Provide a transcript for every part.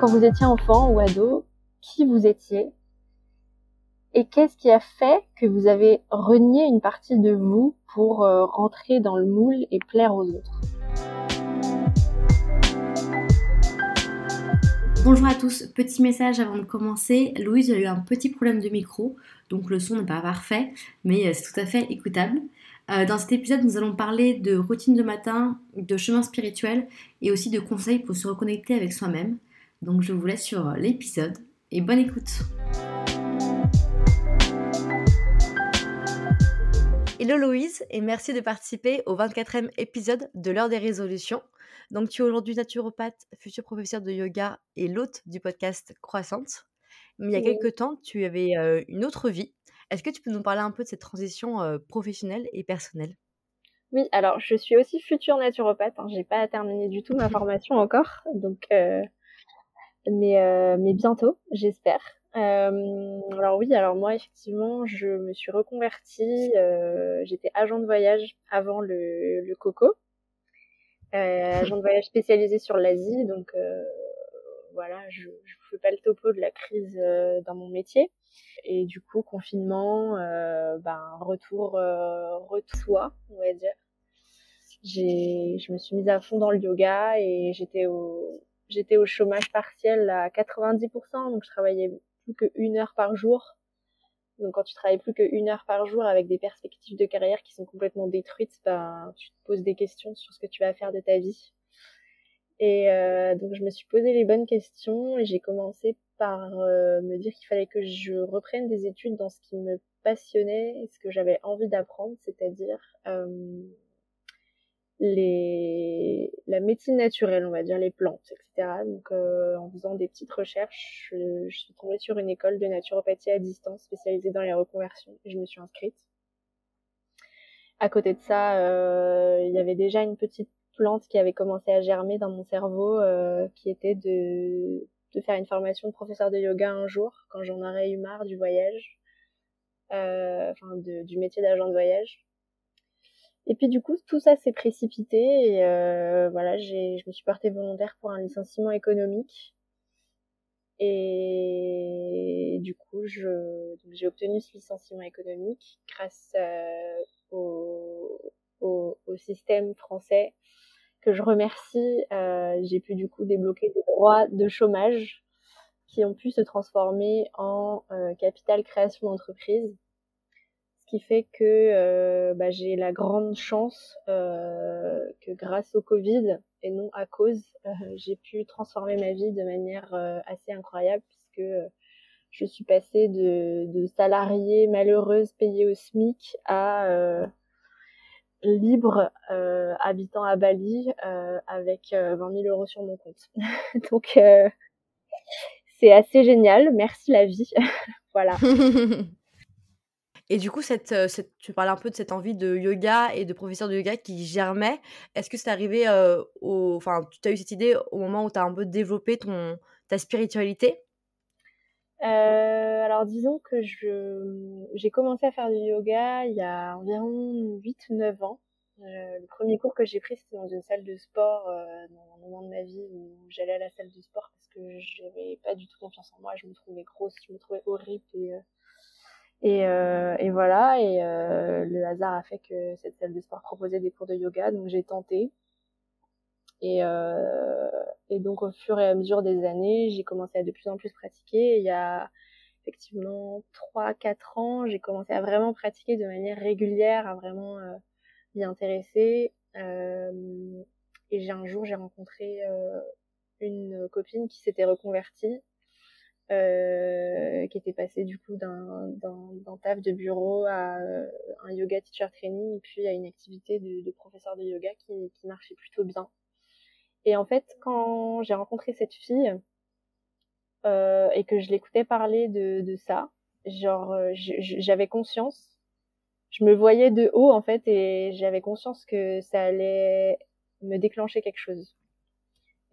quand vous étiez enfant ou ado, qui vous étiez et qu'est-ce qui a fait que vous avez renié une partie de vous pour euh, rentrer dans le moule et plaire aux autres? Bonjour à tous, petit message avant de commencer. Louise a eu un petit problème de micro, donc le son n'est pas parfait, mais euh, c'est tout à fait écoutable. Euh, dans cet épisode, nous allons parler de routine de matin, de chemin spirituel et aussi de conseils pour se reconnecter avec soi-même. Donc je vous laisse sur l'épisode et bonne écoute. Hello Louise et merci de participer au 24e épisode de l'heure des résolutions. Donc tu es aujourd'hui naturopathe, futur professeur de yoga et l'hôte du podcast Croissante. Mais il y a quelques temps, tu avais euh, une autre vie. Est-ce que tu peux nous parler un peu de cette transition euh, professionnelle et personnelle? Oui, alors je suis aussi future naturopathe. Hein. J'ai pas terminé du tout ma formation encore, donc euh, mais mais bientôt, j'espère. alors oui, alors moi effectivement, je me suis reconvertie. J'étais agent de voyage avant le, le coco. Euh, agent de voyage spécialisé sur l'Asie, donc euh, voilà, je ne fais pas le topo de la crise euh, dans mon métier. Et du coup, confinement, ben, retour, retour soi, on va dire. J'ai, je me suis mise à fond dans le yoga et j'étais au, j'étais au chômage partiel à 90%, donc je travaillais plus qu'une heure par jour. Donc quand tu travailles plus qu'une heure par jour avec des perspectives de carrière qui sont complètement détruites, ben, tu te poses des questions sur ce que tu vas faire de ta vie. Et euh, donc je me suis posé les bonnes questions et j'ai commencé par euh, me dire qu'il fallait que je reprenne des études dans ce qui me passionnait et ce que j'avais envie d'apprendre, c'est-à-dire euh, les, la médecine naturelle, on va dire les plantes, etc. Donc euh, en faisant des petites recherches, je, suis tombée sur une école de naturopathie à distance spécialisée dans les reconversions et je me suis inscrite. À côté de ça, euh, il y avait déjà une petite plante qui avait commencé à germer dans mon cerveau, euh, qui était de, de faire une formation de professeur de yoga un jour, quand j'en aurais eu marre du voyage, enfin du métier d'agent de voyage. Et puis du coup, tout ça s'est précipité et euh, voilà, j'ai, je me suis portée volontaire pour un licenciement économique. Et du coup, je, j'ai obtenu ce licenciement économique grâce euh, au, au, au, système français que je remercie. Euh, j'ai pu du coup débloquer des droits de chômage qui ont pu se transformer en euh, capital création d'entreprise qui fait que euh, bah, j'ai la grande chance euh, que grâce au Covid et non à cause, euh, j'ai pu transformer ma vie de manière assez incroyable puisque je suis passée de, de salariée malheureuse payée au SMIC à libre habitant à Bali avec 20 000 euros sur mon compte. Donc c'est assez génial. Merci la vie. voilà. Et du coup, cette, tu parlais un peu de cette envie de yoga et de professeur de yoga qui germait. Est-ce que c'est arrivé au. Enfin, tu as eu cette idée au moment où tu as un peu développé ton, ta spiritualité? Euh, alors disons que j'ai commencé à faire du yoga il y a environ 8 ou 9 ans. Euh, le premier cours que j'ai pris c'était dans une salle de sport euh, dans un moment de ma vie où j'allais à la salle de sport parce que j'avais pas du tout confiance en moi, je me trouvais grosse, je me trouvais horrible et et, euh, et voilà, et euh, le hasard a fait que cette salle de sport proposait des cours de yoga, donc j'ai tenté. Et, euh, et donc au fur et à mesure des années, j'ai commencé à de plus en plus pratiquer. Il y a effectivement 3-4 ans, j'ai commencé à vraiment pratiquer de manière régulière, à vraiment euh, m'y intéresser. Euh, et j'ai un jour, j'ai rencontré euh, une copine qui s'était reconvertie euh, qui était passé du coup d'un, d'un, taf de bureau à euh, un yoga teacher training et puis à une activité de, de professeur de yoga qui, qui marchait plutôt bien. Et en fait, quand j'ai rencontré cette fille euh, et que je l'écoutais parler de, de ça, genre euh, j'avais conscience, je me voyais de haut en fait et j'avais conscience que ça allait me déclencher quelque chose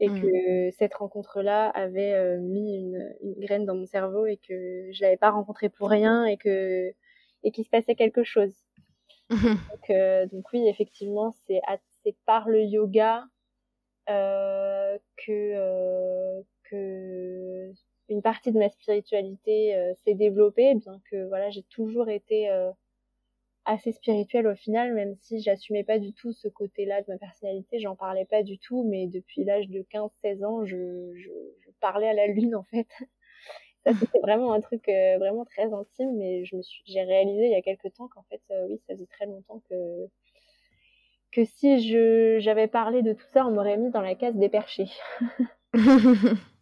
et mmh. que cette rencontre-là avait euh, mis une, une, graine dans mon cerveau et que je l'avais pas rencontré pour rien et que et qu'il se passait quelque chose. donc, euh, donc, oui, effectivement, c'est c'est par le yoga euh, que que une partie de ma spiritualité s'est développée, bien que voilà, j'ai toujours été assez spirituelle au final, même si j'assumais pas du tout ce côté-là de ma personnalité, j'en parlais pas du tout, mais depuis l'âge de 15-16 ans, je, parlais à la lune en fait. C'était vraiment un truc euh, vraiment très intime, mais je me suis, j'ai réalisé il y a quelques temps qu'en fait, euh, oui, ça faisait très longtemps que que si je j'avais parlé de tout ça, on m'aurait mis dans la case des perchés.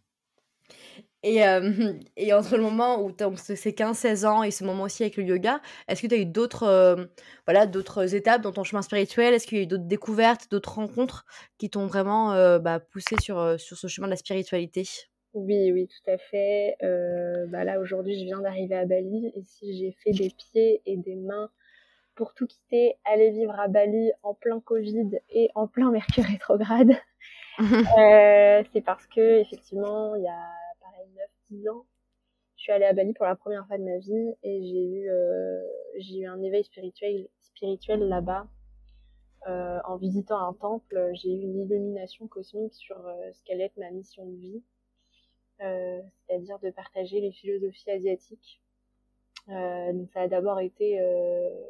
Et, euh, et entre le moment où donc c'est 15-16 ans et ce moment aussi avec le yoga, est-ce que tu as eu d'autres euh, voilà, d'autres étapes dans ton chemin spirituel? Est-ce qu'il y a eu d'autres découvertes, d'autres rencontres qui t'ont vraiment euh, bah, poussé sur, sur ce chemin de la spiritualité? Oui, oui, tout à fait. bah là, aujourd'hui, je viens d'arriver à Bali et si j'ai fait des pieds et des mains pour tout quitter, aller vivre à Bali en plein Covid et en plein Mercure rétrograde, c'est parce que effectivement, il y a 9-10 ans, je suis allée à Bali pour la première fois de ma vie et j'ai eu, euh, un éveil spirituel, spirituel là-bas. Euh, en visitant un temple, j'ai eu une illumination cosmique sur euh, ce qu'allait être ma mission de vie, c'est-à-dire de partager les philosophies asiatiques. donc ça a d'abord été,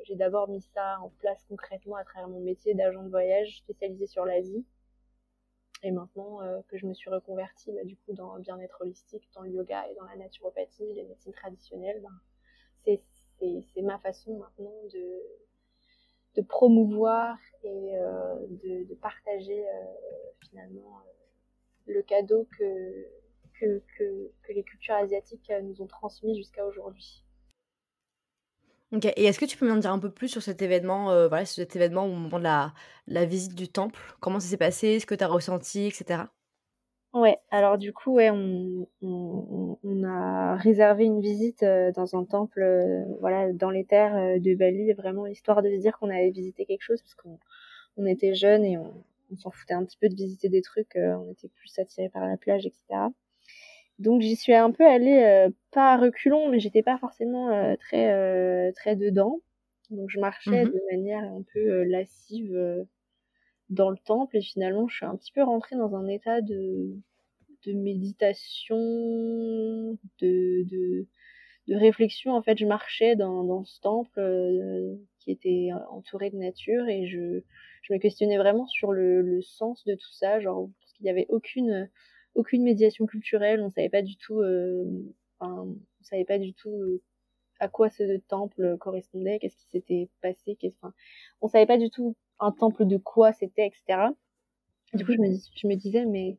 j'ai d'abord mis ça en place concrètement à travers mon métier d'agent de voyage spécialisé sur l'Asie. Et maintenant euh, que je me suis reconvertie bah, du coup dans le bien-être holistique, dans le yoga et dans la naturopathie, les médecines traditionnelles, ben, c'est ma façon maintenant de, de promouvoir et euh, de, de, partager euh, finalement euh, le cadeau que, que, que, que, les cultures asiatiques nous ont transmis jusqu'à aujourd'hui. OK et est-ce que tu peux m'en dire un peu plus sur cet événement, heu, voilà, cet événement au moment de la visite du temple? Comment ça s'est passé? Ce que tu as ressenti et cetera? Ouais, alors du coup, ouais, on a réservé une visite, heu, dans un temple, heu, voilà, dans les terres, heu, de Bali, vraiment histoire de se dire qu'on avait visité quelque chose parce qu'on on était jeunes et on s'en foutait un petit peu de visiter des trucs, on était plus attirés par la plage et cetera. Donc j'y suis un peu allée euh, pas à reculons, mais j'étais pas forcément euh, très euh, très dedans. Donc je marchais mmh de manière un peu lascive dans le temple et finalement je suis un petit peu rentrée dans un état de de méditation, de, de, de réflexion. En fait, je marchais dans, dans ce temple qui était entouré de nature et je, je me questionnais vraiment sur le, le sens de tout ça, genre parce qu'il n'y avait aucune aucune médiation culturelle, on savait pas du tout, euh, enfin, on savait pas du tout euh, à quoi ce temple correspondait, qu'est-ce qui s'était passé, qu'est-ce, enfin, on savait pas du tout un temple de quoi c'était, etc. Du coup, je me, je me disais, mais,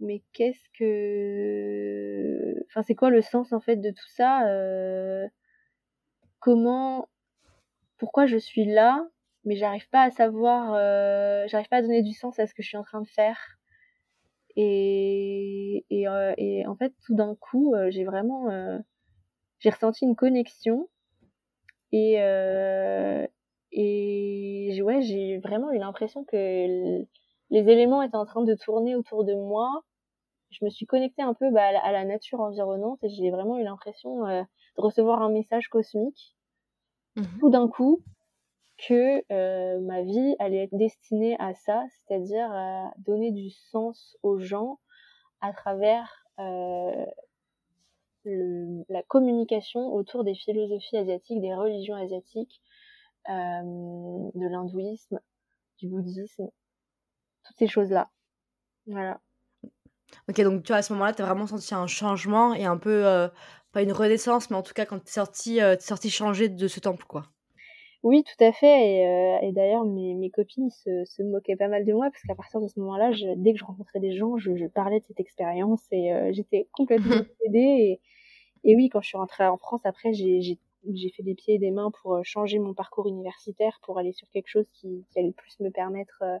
mais qu'est-ce que, enfin, c'est quoi le sens en fait de tout ça euh... Comment, pourquoi je suis là, mais j'arrive pas à savoir, euh... j'arrive pas à donner du sens à ce que je suis en train de faire et, et, euh, et en fait, tout d'un coup, euh, j'ai vraiment, euh, j'ai ressenti une connexion et et ouais, j'ai vraiment eu l'impression que les éléments étaient en train de tourner autour de moi. Je me suis connectée un peu bah, à, la, nature environnante et j'ai vraiment eu l'impression de recevoir un message cosmique. Mmh tout d'un coup, que euh, ma vie allait être destinée à ça, c'est-à-dire à donner du sens aux gens à travers euh, la communication autour des philosophies asiatiques, des religions asiatiques, euh, de l'hindouisme, du bouddhisme, toutes ces choses-là. Voilà. Ok, donc tu vois, à ce moment-là, tu as vraiment senti un changement et un peu, pas une renaissance, mais en tout cas, quand tu es sorti, sorti changer de ce temple, quoi. Oui, tout à fait. Et, euh, et d'ailleurs, mes, mes copines se, se moquaient pas mal de moi parce qu'à partir de ce moment-là, je, dès que je rencontrais des gens, je, je parlais de cette expérience et euh, j'étais complètement obsédée. Et, et oui, quand je suis rentrée en France, après, j'ai, j'ai, j'ai fait des pieds et des mains pour euh, changer mon parcours universitaire, pour aller sur quelque chose qui, qui allait plus me permettre euh,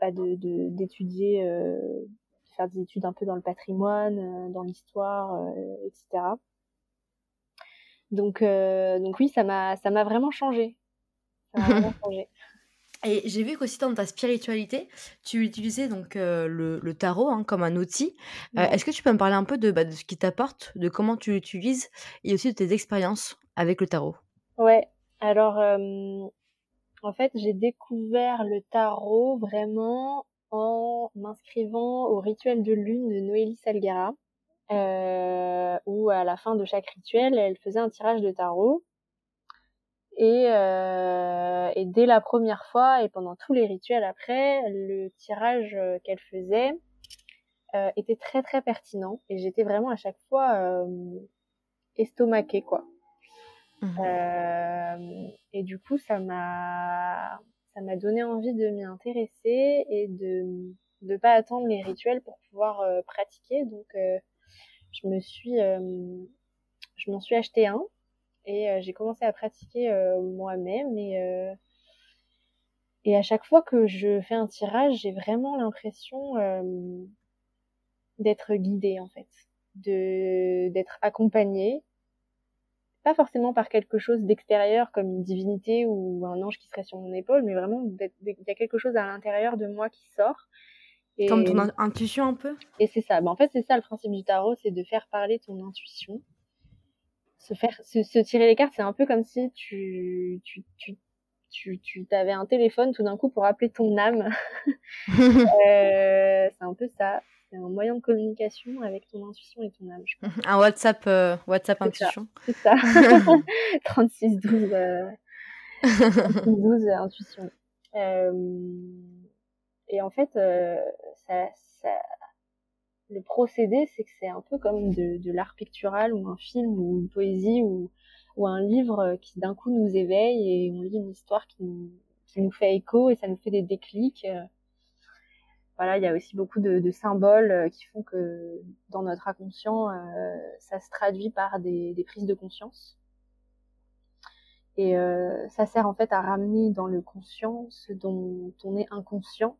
bah, de, de, d'étudier, euh, de faire des études un peu dans le patrimoine, dans l'histoire, etc. Donc, euh, donc oui, ça m'a, ça m'a vraiment changé. Ça m'a vraiment changé. Et j'ai vu qu'aussi dans ta spiritualité, tu utilisais donc euh, le, le, tarot hein, comme un outil. Euh, Est-ce que tu peux me parler un peu de, bah, de ce qui t'apporte, de comment tu l'utilises et aussi de tes expériences avec le tarot? Ouais, alors en fait, j'ai découvert le tarot vraiment en m'inscrivant au rituel de lune de Noélie Salguera, euh, où à la fin de chaque rituel, elle faisait un tirage de tarot. Et, euh, et dès la première fois et pendant tous les rituels après, le tirage euh, qu'elle faisait euh, était très très pertinent et j'étais vraiment à chaque fois euh, estomaquée quoi. Mmh. Euh, et du coup, ça m'a ça m'a donné envie de m'y intéresser et de de pas attendre les rituels pour pouvoir pratiquer. Donc, euh, je me suis je m'en suis acheté un et j'ai commencé à pratiquer moi-même et et à chaque fois que je fais un tirage, j'ai vraiment l'impression d'être guidée en fait, de d'être accompagnée, pas forcément par quelque chose d'extérieur comme une divinité ou un ange qui serait sur mon épaule, mais vraiment il y a quelque chose à l'intérieur de moi qui sort. Et, comme ton intuition un peu? Et c'est ça. Ben, en fait, c'est ça le principe du tarot, c'est de faire parler ton intuition. Se faire, se, se tirer les cartes, c'est un peu comme si tu, tu, tu tu, tu avais un téléphone tout d'un coup pour appeler ton âme. euh, c'est un peu ça c'est un moyen de communication avec ton intuition et ton âme. Je. Un WhatsApp, euh, WhatsApp intuition. C'est ça. 36 12 euh, 12 intuition. Et en fait, euh, ça, ça, le procédé, c'est que c'est un peu comme de, de l'art pictural ou un film ou une poésie ou, ou un livre qui d'un coup nous éveille et on lit une histoire qui nous, qui nous fait écho et ça nous fait des déclics. Voilà, il y a aussi beaucoup de, de, symboles euh, qui font que dans notre inconscient, euh, ça se traduit par des, des, prises de conscience. Et euh, ça sert en fait à ramener dans le conscient ce dont on est inconscient,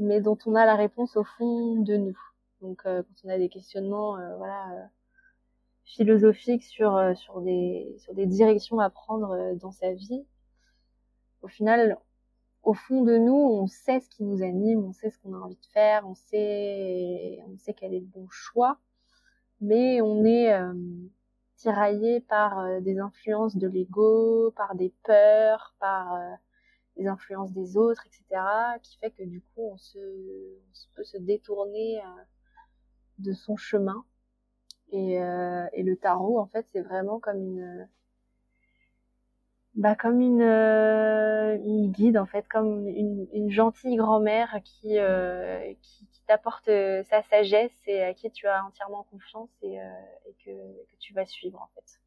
mais dont on a la réponse au fond de nous. Donc euh, quand on a des questionnements, euh, voilà, philosophiques sur sur des sur des directions à prendre dans sa vie, au final, au fond de nous, on sait ce qui nous anime, on sait ce qu'on a envie de faire, on sait, on sait quel est le bon choix, mais on est euh, tiraillé par euh, des influences de l'ego, par des peurs, par euh, des influences des autres, etc., qui fait que du coup, on se, peut se détourner euh, de son chemin. Et, et le tarot, en fait, c'est vraiment comme une bah comme une, euh, une guide en fait, comme une, une gentille grand-mère qui, euh, qui, t'apporte euh, sa sagesse et à qui tu as entièrement confiance et, euh, et que, que, tu vas suivre en fait.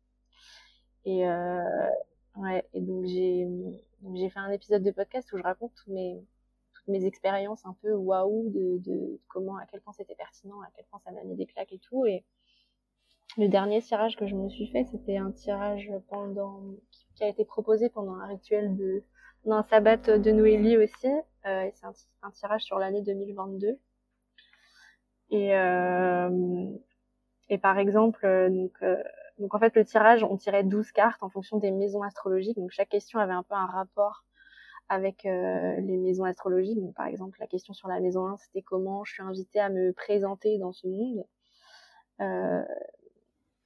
Et ouais, et donc j'ai j'ai fait un épisode de podcast où je raconte mes toutes mes expériences un peu waouh de, de comment à quel point c'était pertinent, à quel point ça m'a mis des claques et tout et le dernier tirage que je me suis fait, c'était un tirage pendant qui a été proposé pendant un rituel de dans un sabbat de Noélie aussi. Euh, c'est un, un, tirage sur l'année 2022. Et euh, et par exemple, euh, donc euh, donc en fait le tirage, on tirait 12 cartes en fonction des maisons astrologiques. Donc chaque question avait un peu un rapport avec euh, les maisons astrologiques. Donc par exemple, la question sur la maison 1, c'était comment je suis invitée à me présenter dans ce monde. Euh,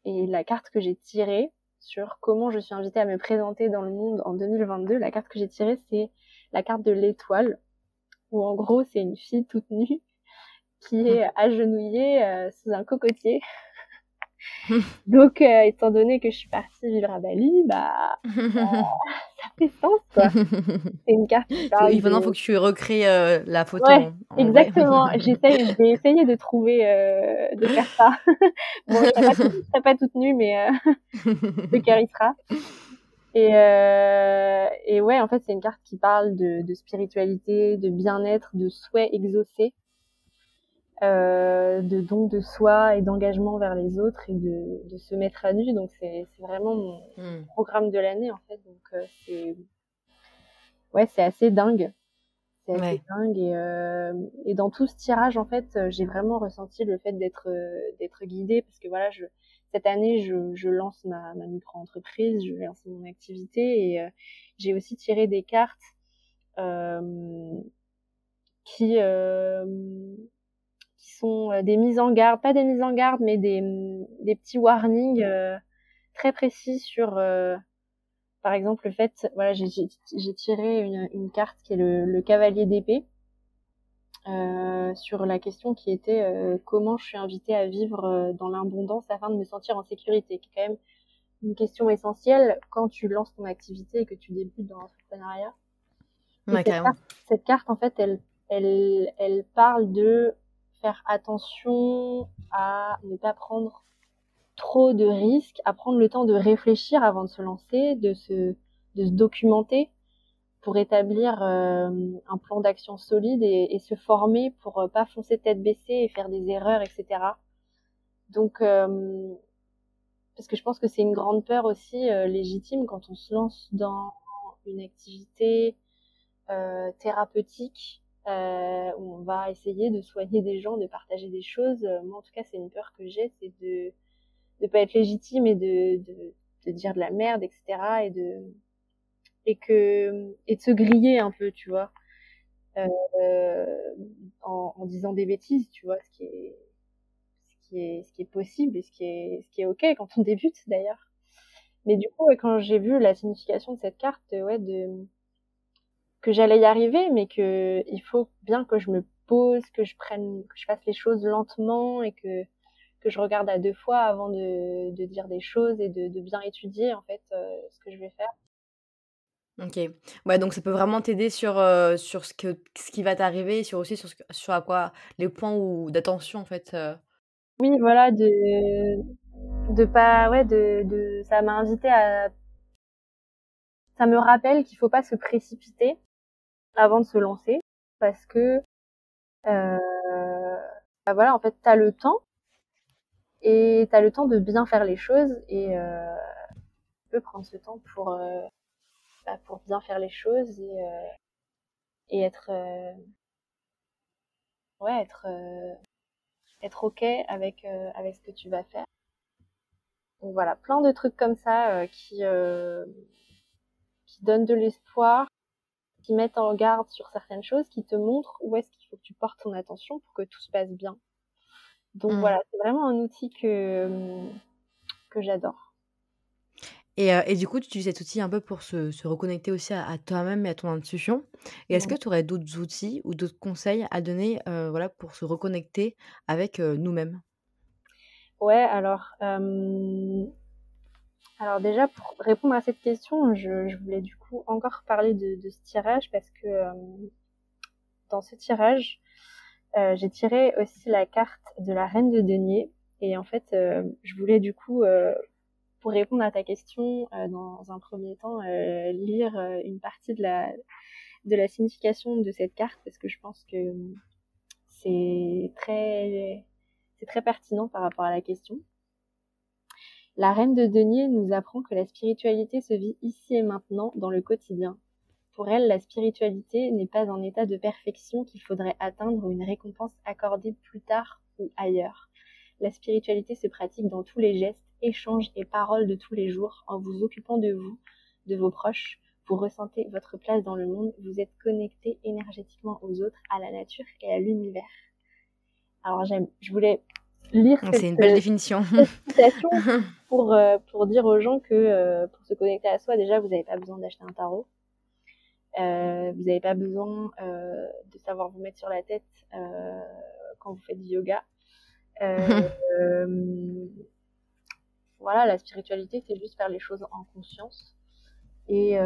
et la carte que j'ai tirée sur comment je suis invitée à me présenter dans le monde en 2022, la carte que j'ai tirée, c'est la carte de l'étoile, où en gros, c'est une fille toute nue qui est agenouillée euh, sous un cocotier Donc, euh, étant donné que je suis partie vivre à Bali, bah, euh, ça fait sens, quoi. C'est une carte qui parle maintenant, il faut que tu recrées euh, la photo. Ouais, exactement. J'essaye, je vais essayer de trouver, euh, de faire ça. bon, je serai pas, tout, serai pas toute nue, mais euh, de Carissa. Et, et ouais, en fait, c'est une carte qui parle de, de spiritualité, de bien-être, de souhait exaucé euh, de don de soi et d'engagement vers les autres et de, de se mettre à nu. Donc c'est vraiment mon mm. programme de l'année en fait. Donc euh, c'est ouais c'est assez dingue. C'est assez ouais. dingue et, euh, et dans tout ce tirage en fait euh, j'ai vraiment ressenti le fait d'être euh, d'être guidée parce que voilà je cette année je, je lance ma, ma micro-entreprise, je vais lancer mon activité et j'ai aussi tiré des cartes qui sont euh, des mises en garde, pas des mises en garde, mais des, des petits warnings euh, très précis sur, euh, par exemple, le fait, voilà, j'ai tiré une, une, carte qui est le, le cavalier d'épée. Euh, sur la question qui était comment je suis invitée à vivre dans l'abondance afin de me sentir en sécurité, qui est quand même une question essentielle quand tu lances ton activité et que tu débutes dans l'entrepreneuriat. cette, carte, en fait, elle, elle, elle parle de attention à ne pas prendre trop de risques, à prendre le temps de réfléchir avant de se lancer, de se, documenter pour établir euh, un plan d'action solide et, se former pour euh, pas foncer tête baissée et faire des erreurs, etc. Donc, euh, parce que je pense que c'est une grande peur aussi légitime quand on se lance dans une activité thérapeutique où on va essayer de soigner des gens, de partager des choses. moi, en tout cas, c'est une peur que j'ai, c'est de de pas être légitime et de, de, de dire de la merde, etc. et de et que et de se griller un peu, tu vois, euh, en, en, disant des bêtises, tu vois, ce qui est ce qui est ce qui est possible et ce qui est ce qui est ok quand on débute d'ailleurs. Mais du coup, quand j'ai vu la signification de cette carte, ouais, de que j'allais y arriver, mais que il faut bien que je me pose, que je prenne, que je fasse les choses lentement et que que je regarde à deux fois avant de, de dire des choses et de, de, bien étudier en fait euh, ce que je vais faire. Ok. Ouais, donc ça peut vraiment t'aider sur, euh, sur ce, que, ce qui va t'arriver, sur aussi sur, ce, sur à quoi les points d'attention en fait. Euh. Oui, voilà, de de pas ouais de, de ça m'a invité à ça me rappelle qu'il faut pas se précipiter avant de se lancer parce que euh, bah voilà en fait tu as le temps et tu as le temps de bien faire les choses et euh, tu peux prendre ce temps pour euh, bah, pour bien faire les choses et euh, et être euh, ouais être être ok avec avec ce que tu vas faire. Donc voilà plein de trucs comme ça qui qui donnent de l'espoir qui mettent en garde sur certaines choses qui te montrent où est-ce qu'il faut que tu portes ton attention pour que tout se passe bien donc mmh. voilà, c'est vraiment un outil que, mmh, que j'adore. Et, euh, et, du coup, tu utilises cet outil un peu pour se, se reconnecter aussi à, toi-même et à ton intuition. Et est-ce que tu aurais d'autres outils ou d'autres conseils à donner euh, voilà, pour se reconnecter avec euh, nous-mêmes? Ouais, alors, alors déjà, pour répondre à cette question, je, voulais du coup encore parler de, de ce tirage parce que dans ce tirage, euh, j'ai tiré aussi la carte de la reine de denier. Et en fait, euh, je voulais du coup, euh, pour répondre à ta question, dans un premier temps, lire une partie de la, de la signification de cette carte parce que je pense que c'est très, c'est très pertinent par rapport à la question. La reine de denier nous apprend que la spiritualité se vit ici et maintenant dans le quotidien, pour elle, la spiritualité n'est pas un état de perfection qu'il faudrait atteindre ou une récompense accordée plus tard ou ailleurs. La spiritualité se pratique dans tous les gestes, échanges et paroles de tous les jours, en vous occupant de vous, de vos proches. Vous ressentez votre place dans le monde, vous êtes connecté énergétiquement aux autres, à la nature et à l'univers. Alors j'aime, je voulais lire cette, une belle définition. citation pour, euh, pour dire aux gens que euh, pour se connecter à soi, déjà, vous n'avez pas besoin d'acheter un tarot. Euh, vous n'avez pas besoin euh, de savoir vous mettre sur la tête euh, quand vous faites du yoga. voilà, la spiritualité, c'est juste faire les choses en conscience et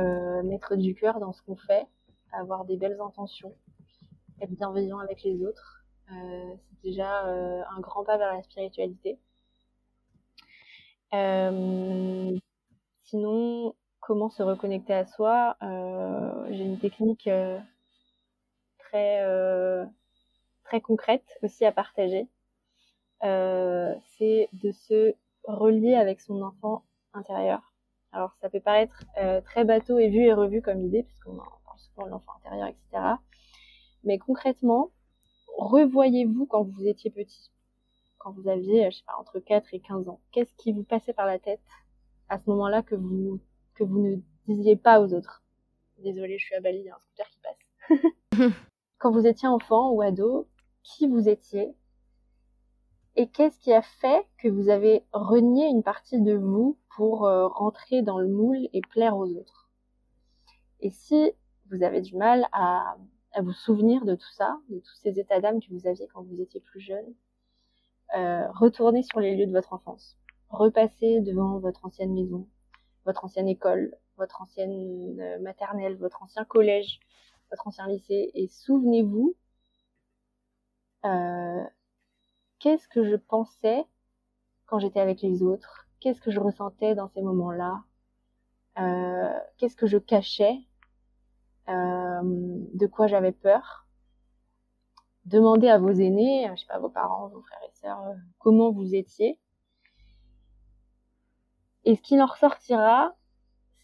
mettre du cœur dans ce qu'on fait, avoir des belles intentions, être bienveillant avec les autres. C'est déjà un grand pas vers la spiritualité. sinon, comment se reconnecter à soi, euh, j'ai une technique euh, très euh, très concrète aussi à partager. c'est de se relier avec son enfant intérieur. Alors ça peut paraître très bateau et vu et revu comme idée, puisqu'on parle souvent de l'enfant intérieur, etc. Mais concrètement, revoyez-vous quand vous étiez petit, quand vous aviez, je sais pas, entre 4 et 15 ans. Qu'est-ce qui vous passait par la tête à ce moment-là que vous que vous ne disiez pas aux autres? Désolée, je suis à Bali, il y a un scooter qui passe. Quand vous étiez enfant ou ado, qui vous étiez? Et qu'est-ce qui a fait que vous avez renié une partie de vous pour euh, rentrer dans le moule et plaire aux autres? Et si vous avez du mal à, à vous souvenir de tout ça, de tous ces états d'âme que vous aviez quand vous étiez plus jeune. Euh, retournez sur les lieux de votre enfance. Repassez devant votre ancienne maison, votre ancienne école, votre ancienne euh, maternelle, votre ancien collège, votre ancien lycée, et souvenez-vous euh, qu'est-ce que je pensais quand j'étais avec les autres, qu'est-ce que je ressentais dans ces moments-là, qu'est-ce que je cachais, de quoi j'avais peur. Demandez à vos aînés, je sais pas, vos parents, vos frères et sœurs, euh, comment vous étiez. Et ce qui en ressortira,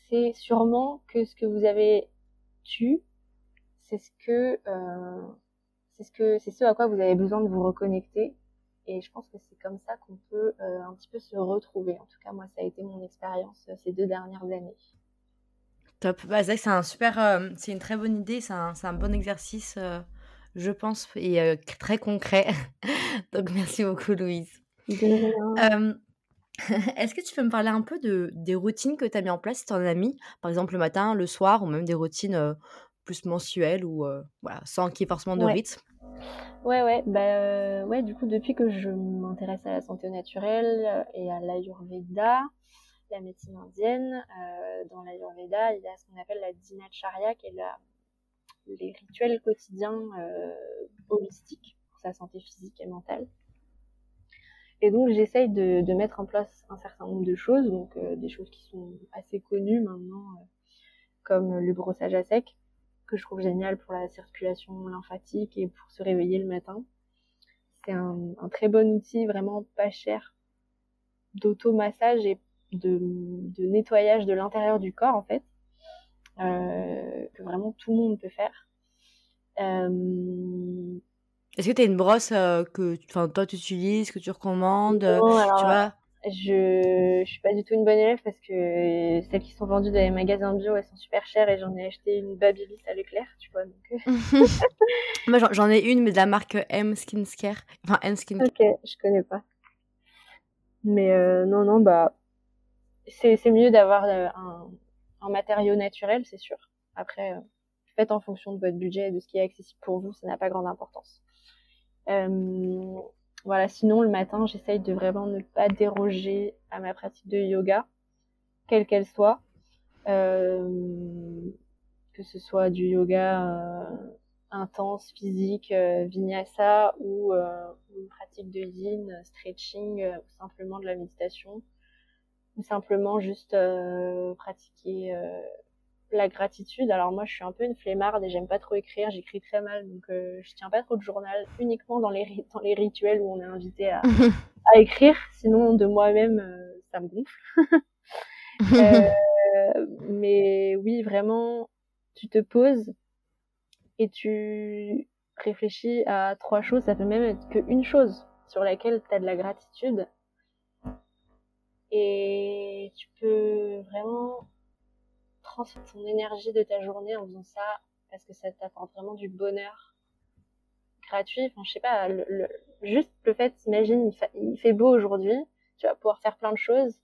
c'est sûrement que ce que vous avez tu, c'est ce que euh, c'est ce que c'est ce à quoi vous avez besoin de vous reconnecter. Et je pense que c'est comme ça qu'on peut euh, un petit peu se retrouver. En tout cas, moi, ça a été mon expérience euh, ces deux dernières années. Top. Bah, c'est c'est un super, euh, c'est une très bonne idée, c'est un, c'est un bon exercice, euh, je pense, et euh, très concret. Donc merci beaucoup, Louise. Est-ce que tu peux me parler un peu de, des routines que tu as mis en place si tu en as mis, par exemple le matin, le soir, ou même des routines plus mensuelles, ou voilà, sans qu'il y ait forcément de Ouais. rythme? Ouais, ouais, bah ouais, du coup, depuis que je m'intéresse à la santé naturelle et à l'Ayurveda, la médecine indienne, euh, dans l'Ayurveda, il y a ce qu'on appelle la dinacharya, qui est la, les rituels quotidiens euh, holistiques pour sa santé physique et mentale. Et donc, j'essaye de, de mettre en place un certain nombre de choses, donc euh, des choses qui sont assez connues maintenant, euh, comme le brossage à sec, que je trouve génial pour la circulation lymphatique et pour se réveiller le matin. C'est un, un très bon outil, vraiment pas cher, d'automassage et de, de nettoyage de l'intérieur du corps, en fait, euh, que vraiment tout le monde peut faire. Euh, Est-ce que tu as une brosse euh, que toi tu utilises, que tu recommandes alors, Tu vois? Je, je suis pas du tout une bonne élève parce que celles qui sont vendues dans les magasins bio, elles sont super chères et j'en ai acheté une Babyliss à Leclerc, tu vois. Donc, Moi j'en- j'en ai une, mais de la marque M Skincare. Enfin, M Skincare. ok, je connais pas. Mais euh, non, non, bah, c'est mieux d'avoir euh, un, un matériau naturel, c'est sûr. Après, euh, faites en fonction de votre budget et de ce qui est accessible pour vous, ça n'a pas grande importance. Euh, voilà, sinon le matin, j'essaye de vraiment ne pas déroger à ma pratique de yoga, quelle qu'elle soit. Euh, que ce soit du yoga euh, intense, physique, vinyasa ou une pratique de yin, stretching ou simplement de la méditation ou simplement juste euh, pratiquer euh, la gratitude. Alors moi je suis un peu une flemmarde et j'aime pas trop écrire, j'écris très mal donc euh, je tiens pas trop de journal, uniquement dans les, dans les rituels où on est invité à, à écrire, sinon de moi-même euh, ça me gonfle. Euh, mais oui, vraiment, tu te poses et tu réfléchis à trois choses. Ça peut même être qu'une chose sur laquelle tu as de la gratitude. Et tu peux vraiment transférer ton énergie de ta journée en faisant ça parce que ça t'apporte vraiment du bonheur gratuit. Enfin, je sais pas, le, juste le fait, imagine, il, fa- il fait beau aujourd'hui, tu vas pouvoir faire plein de choses.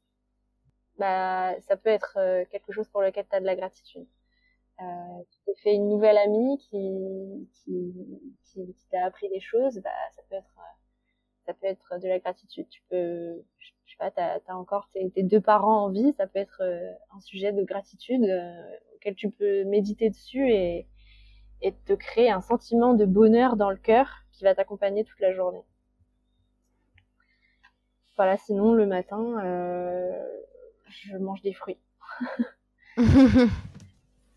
Bah, ça peut être euh, quelque chose pour lequel tu de la gratitude. Euh, tu t'es fait une nouvelle amie qui, qui, qui, qui t'a appris des choses, bah, ça peut être, euh, ça peut être de la gratitude. Tu peux, je je sais pas, t'as, t'as encore tes, tes deux parents en vie, ça peut être euh, un sujet de gratitude euh, auquel tu peux méditer dessus et, et te créer un sentiment de bonheur dans le cœur qui va t'accompagner toute la journée. Voilà, sinon le matin, euh, je mange des fruits.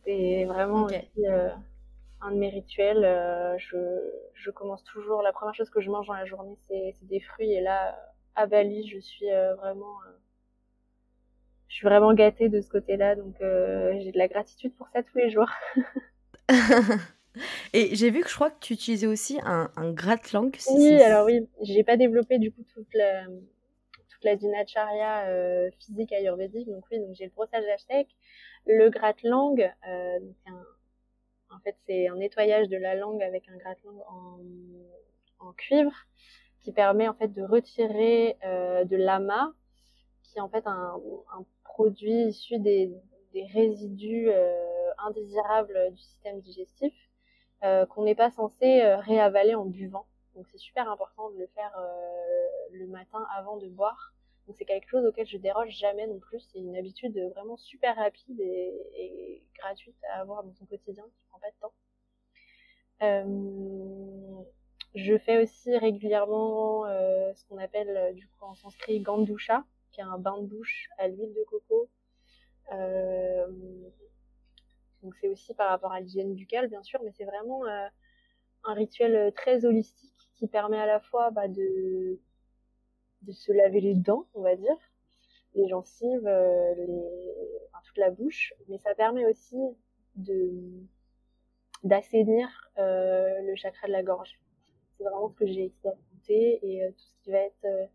C'est vraiment aussi euh, un de mes rituels. euh, je, je commence toujours, la première chose que je mange dans la journée, c'est des fruits. Et là, à Bali, je suis euh, vraiment, euh, je suis vraiment gâtée de ce côté-là. Donc, euh, j'ai de la gratitude pour ça tous les jours. Et j'ai vu que je crois que tu utilisais aussi un, un gratte-langue. si- Oui, alors oui, j'ai pas développé du coup toute la, toute la dinacharya euh, physique ayurvédique. Donc oui, donc j'ai le brossage sec, le gratte-langue. Euh, un, en fait, c'est un nettoyage de la langue avec un gratte-langue en, cuivre qui permet en fait de retirer euh, de l'ama, qui est en fait un, produit issu des, résidus euh, indésirables du système digestif qu'on n'est pas censé réavaler en buvant. Donc c'est super important de le faire le matin avant de boire. Donc c'est quelque chose auquel je déroge jamais non plus. C'est une habitude vraiment super rapide et, gratuite à avoir dans son quotidien qui prend pas de temps. Euh, je fais aussi régulièrement euh, ce qu'on appelle euh, du coup en sanskrit gandusha, qui est un bain de bouche à l'huile de coco. Donc c'est aussi par rapport à l'hygiène buccale bien sûr, mais c'est vraiment un rituel très holistique qui permet à la fois bah, de de se laver les dents, on va dire, les gencives, les, enfin, toute la bouche, mais ça permet aussi de d'assainir euh, le chakra de la gorge. C'est vraiment ce que j'ai expérimenté et euh, tout ce qui va être euh,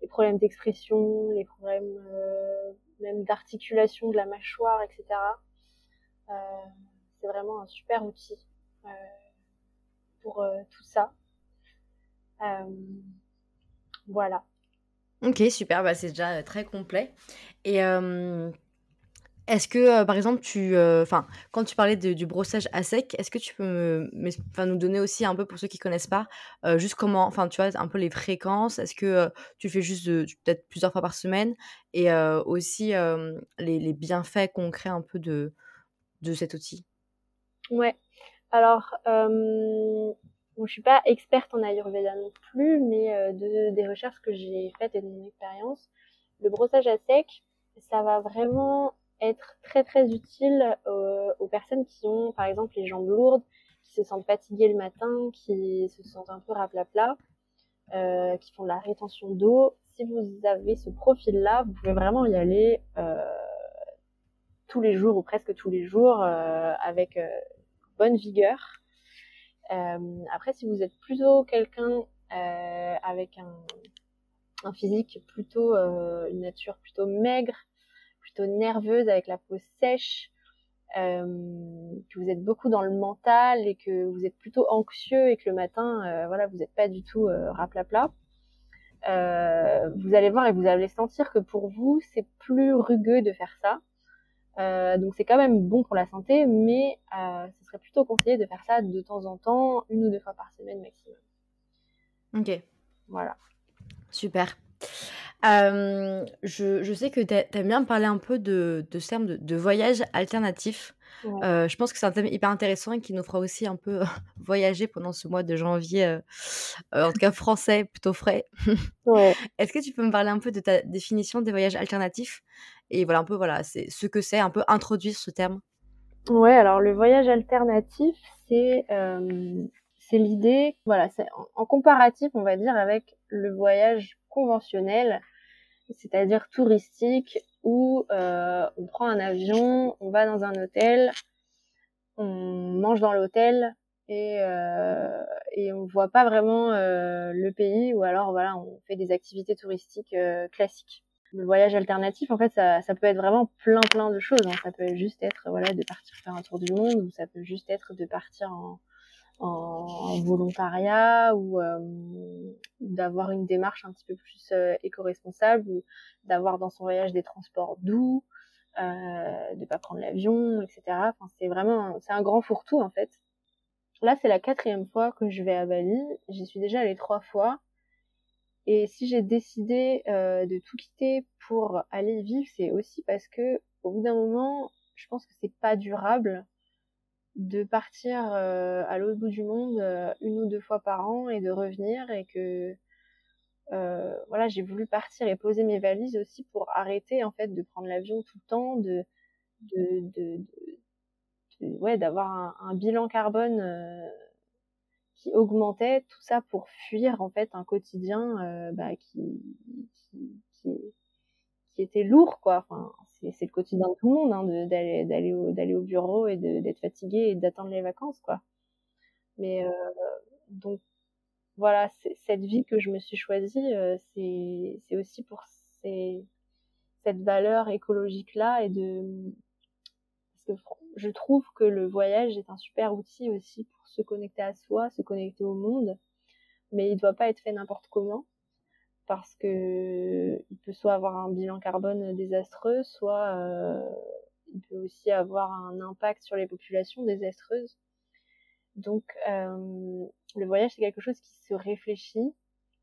les problèmes d'expression, les problèmes même d'articulation de la mâchoire, etc. c'est vraiment un super outil pour tout ça. voilà. Ok, super, bah, c'est déjà très complet. Et est-ce que, par exemple, tu, enfin, quand tu parlais du brossage à sec, est-ce que tu peux nous donner aussi un peu, pour ceux qui connaissent pas, juste comment, enfin, tu vois, un peu les fréquences? Est-ce que tu fais juste peut-être plusieurs fois par semaine? Et aussi les, bienfaits concrets un peu de, de cet outil? Ouais. Alors, je je suis pas experte en Ayurveda non plus, mais de, des recherches que j'ai faites et de mon expérience, le brossage à sec, ça va vraiment être très très utile euh, aux personnes qui ont par exemple les jambes lourdes, qui se sentent fatiguées le matin, qui se sentent un peu raplapla, euh, qui font de la rétention d'eau. Si vous avez ce profil-là, vous pouvez vraiment y aller euh, tous les jours ou presque tous les jours euh, avec euh, bonne vigueur. Après, si vous êtes plutôt quelqu'un avec un, un, physique plutôt, une nature plutôt maigre, nerveuse, avec la peau sèche, euh, que vous êtes beaucoup dans le mental et que vous êtes plutôt anxieux et que le matin, euh, voilà, vous n'êtes pas du tout euh, raplapla, euh, vous allez voir et vous allez sentir que pour vous, c'est plus rugueux de faire ça. Donc c'est quand même bon pour la santé, mais ce serait plutôt conseillé de faire ça de temps en temps, une ou deux fois par semaine maximum. Ok. Voilà. Super je, je, sais que tu aimes bien parler un peu de, de ce terme de, de voyage alternatif. je pense que c'est un thème hyper intéressant et qui nous fera aussi un peu voyager pendant ce mois de janvier, en tout cas français, plutôt frais. Ouais. Est-ce que tu peux me parler un peu de ta définition des voyages alternatifs? Et voilà, un peu, voilà, c'est ce que c'est, un peu introduire ce terme. Ouais, alors le voyage alternatif, c'est c'est l'idée, voilà, c'est en, comparatif, on va dire, avec le voyage conventionnel, c'est-à-dire touristique, où euh, on prend un avion, on va dans un hôtel, on mange dans l'hôtel et, euh, et on voit pas vraiment euh, le pays, ou alors voilà, on fait des activités touristiques euh, classiques. Le voyage alternatif, en fait, ça, ça peut être vraiment plein plein de choses. Hein. Ça peut juste être voilà de partir faire un tour du monde, ou ça peut juste être de partir en, en, volontariat ou euh, d'avoir une démarche un petit peu plus euh, éco-responsable ou d'avoir dans son voyage des transports doux, euh, de pas prendre l'avion, etc. Enfin, c'est vraiment c'est un grand fourre-tout en fait. Là, c'est la quatrième fois que je vais à Bali. J'y suis déjà allée trois fois. Et si j'ai décidé euh, de tout quitter pour aller vivre, c'est aussi parce que au bout d'un moment, je pense que c'est pas durable de partir euh, à l'autre bout du monde euh, une ou deux fois par an et de revenir et que voilà j'ai voulu partir et poser mes valises aussi pour arrêter en fait de prendre l'avion tout le temps de de, de, ouais d'avoir un, bilan carbone qui augmentait tout ça pour fuir en fait un quotidien bah, qui, qui, qui, était lourd quoi. Enfin c'est le quotidien de tout le monde hein, d'aller au au bureau et d'être fatigué et d'attendre les vacances quoi. Mais euh, donc voilà cette vie que je me suis choisie euh, c'est c'est aussi pour ces, cette valeur écologique là et de parce que je trouve que le voyage est un super outil aussi pour se connecter à soi se connecter au monde mais il doit pas être fait n'importe comment parce que il peut soit avoir un bilan carbone désastreux, soit euh, il peut aussi avoir un impact sur les populations désastreuses. Donc, le voyage, c'est quelque chose qui se réfléchit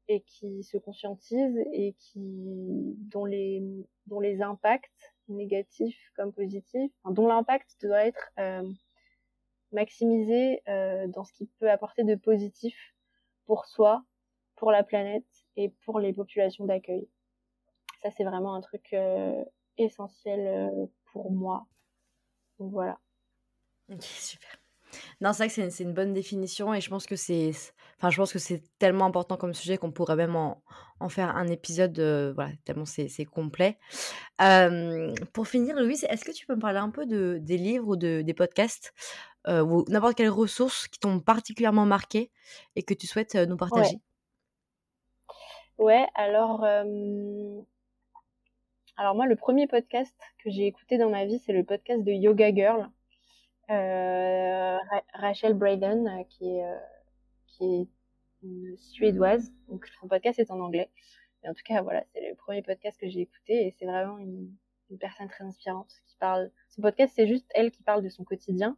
et qui se conscientise et qui, dont les, dont les impacts négatifs comme positifs, dont l'impact doit être maximisé dans ce qui peut apporter de positif pour soi, pour la planète et pour les populations d'accueil. Ça, c'est vraiment un truc essentiel pour moi. Donc voilà. Ok, super. Non, c'est vrai que c'est une, bonne définition et je pense que c'est, enfin, je pense que c'est tellement important comme sujet qu'on pourrait même en, en faire un épisode, voilà, tellement c'est, complet. pour finir, Louise, est-ce que tu peux me parler un peu de, des livres ou de, des podcasts ou n'importe quelle ressource qui t'ont particulièrement marqué et que tu souhaites nous partager? Ouais, alors, alors moi, le premier podcast que j'ai écouté dans ma vie, c'est le podcast de Yoga Girl. Euh, Rachel Braden, euh, qui est, euh, qui est suédoise. Donc son podcast est en anglais. Mais en tout cas, voilà, c'est le premier podcast que j'ai écouté et c'est vraiment une, personne très inspirante qui parle. Son podcast, c'est juste elle qui parle de son quotidien.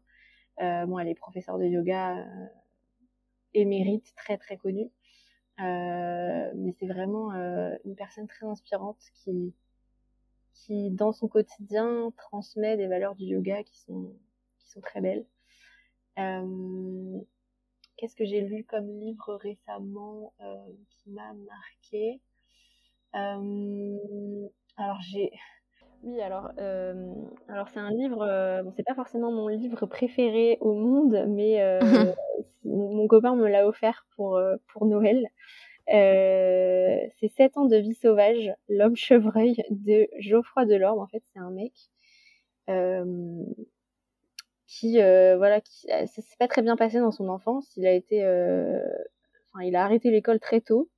Euh, bon, elle est professeure de yoga euh, émérite, très très connue. Euh, mais c'est vraiment une personne très inspirante qui, qui, dans son quotidien, transmet des valeurs du yoga qui sont sont très belles. Euh, qu'est-ce que j'ai lu comme livre récemment euh, qui m'a marqué euh, Alors j'ai oui, alors, alors c'est un livre, bon, c'est pas forcément mon livre préféré au monde, mais mon, copain me l'a offert pour, pour Noël. c'est 7 ans de vie sauvage, l'homme chevreuil de Geoffroy Delorme. En fait, c'est un mec qui euh, voilà qui euh, ça s'est pas très bien passé dans son enfance. Il a été euh, enfin il a arrêté l'école très tôt.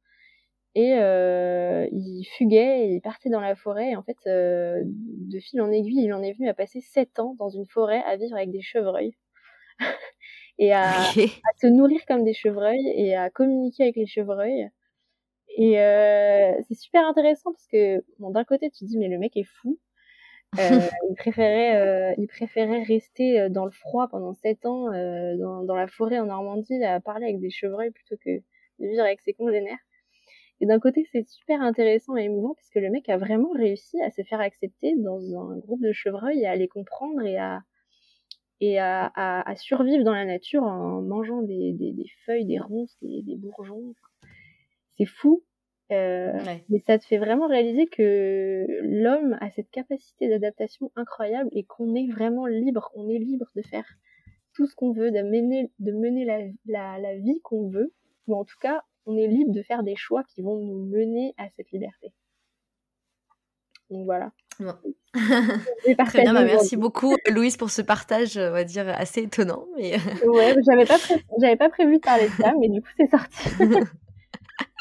Et il fuguait et il partait dans la forêt. Et en fait de fil en aiguille il en est venu à passer sept ans dans une forêt à vivre avec des chevreuils. Et à, à, se nourrir comme des chevreuils et à communiquer avec les chevreuils. Et c'est super intéressant parce que bon d'un côté tu te dis mais le mec est fou il préférait, euh, il préférait rester euh, dans le froid pendant sept ans euh, dans, dans, la forêt en Normandie à parler avec des chevreuils plutôt que de vivre avec ses congénères. Et d'un côté, c'est super intéressant et émouvant puisque le mec a vraiment réussi à se faire accepter dans un groupe de chevreuils et à les comprendre et à et à, à, à survivre dans la nature en mangeant des, des, des feuilles, des ronces, des, des bourgeons. C'est fou euh, mais ça te fait vraiment réaliser que l'homme a cette capacité d'adaptation incroyable et qu'on est vraiment libre, on est libre de faire tout ce qu'on veut, de mener, de mener la, la, la vie qu'on veut, ou en tout cas, on est libre de faire des choix qui vont nous mener à cette liberté. Donc voilà. Très bien, bah, merci beaucoup Louise pour ce partage, on va dire, assez étonnant. Mais... ouais, j'avais pas, j'avais pas prévu de parler de ça, mais du coup c'est sorti.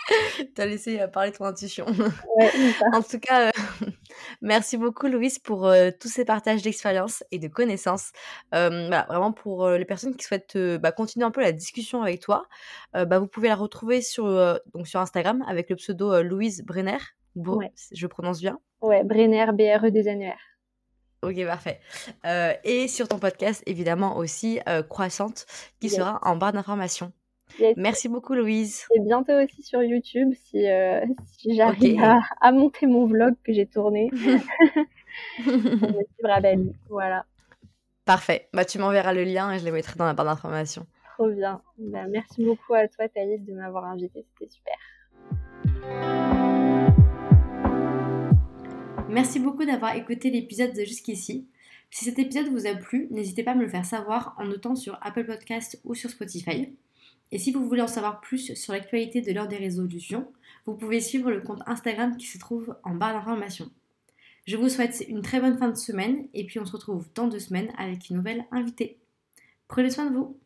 T'as laissé euh, parler ton intuition. en tout cas, euh, merci beaucoup Louise pour euh, tous ces partages d'expériences et de connaissances. voilà, vraiment pour les personnes qui souhaitent bah, continuer un peu la discussion avec toi, bah, vous pouvez la retrouver sur, donc sur Instagram avec le pseudo Louise Brenner. Bon, je prononce bien. Ouais, Brenner, B-R-E-2-N-E-R. Ok, parfait. et sur ton podcast, évidemment aussi, Croissante, qui sera en barre d'information. Merci beaucoup, Louise. Et bientôt aussi sur YouTube si, euh, si j'arrive à, monter mon vlog que j'ai tourné. Voilà. Parfait. Bah, tu m'enverras le lien et je le mettrai dans la barre d'information. Trop bien. Bah, merci beaucoup à toi, Thaïs, de m'avoir invité. C'était super. Merci beaucoup d'avoir écouté l'épisode jusqu'ici. Si cet épisode vous a plu, n'hésitez pas à me le faire savoir en notant sur Apple Podcast ou sur Spotify. Et si vous voulez en savoir plus sur l'actualité de l'heure des résolutions, vous pouvez suivre le compte Instagram qui se trouve en barre d'information. Je vous souhaite une très bonne fin de semaine et puis on se retrouve dans deux semaines avec une nouvelle invitée. Prenez soin de vous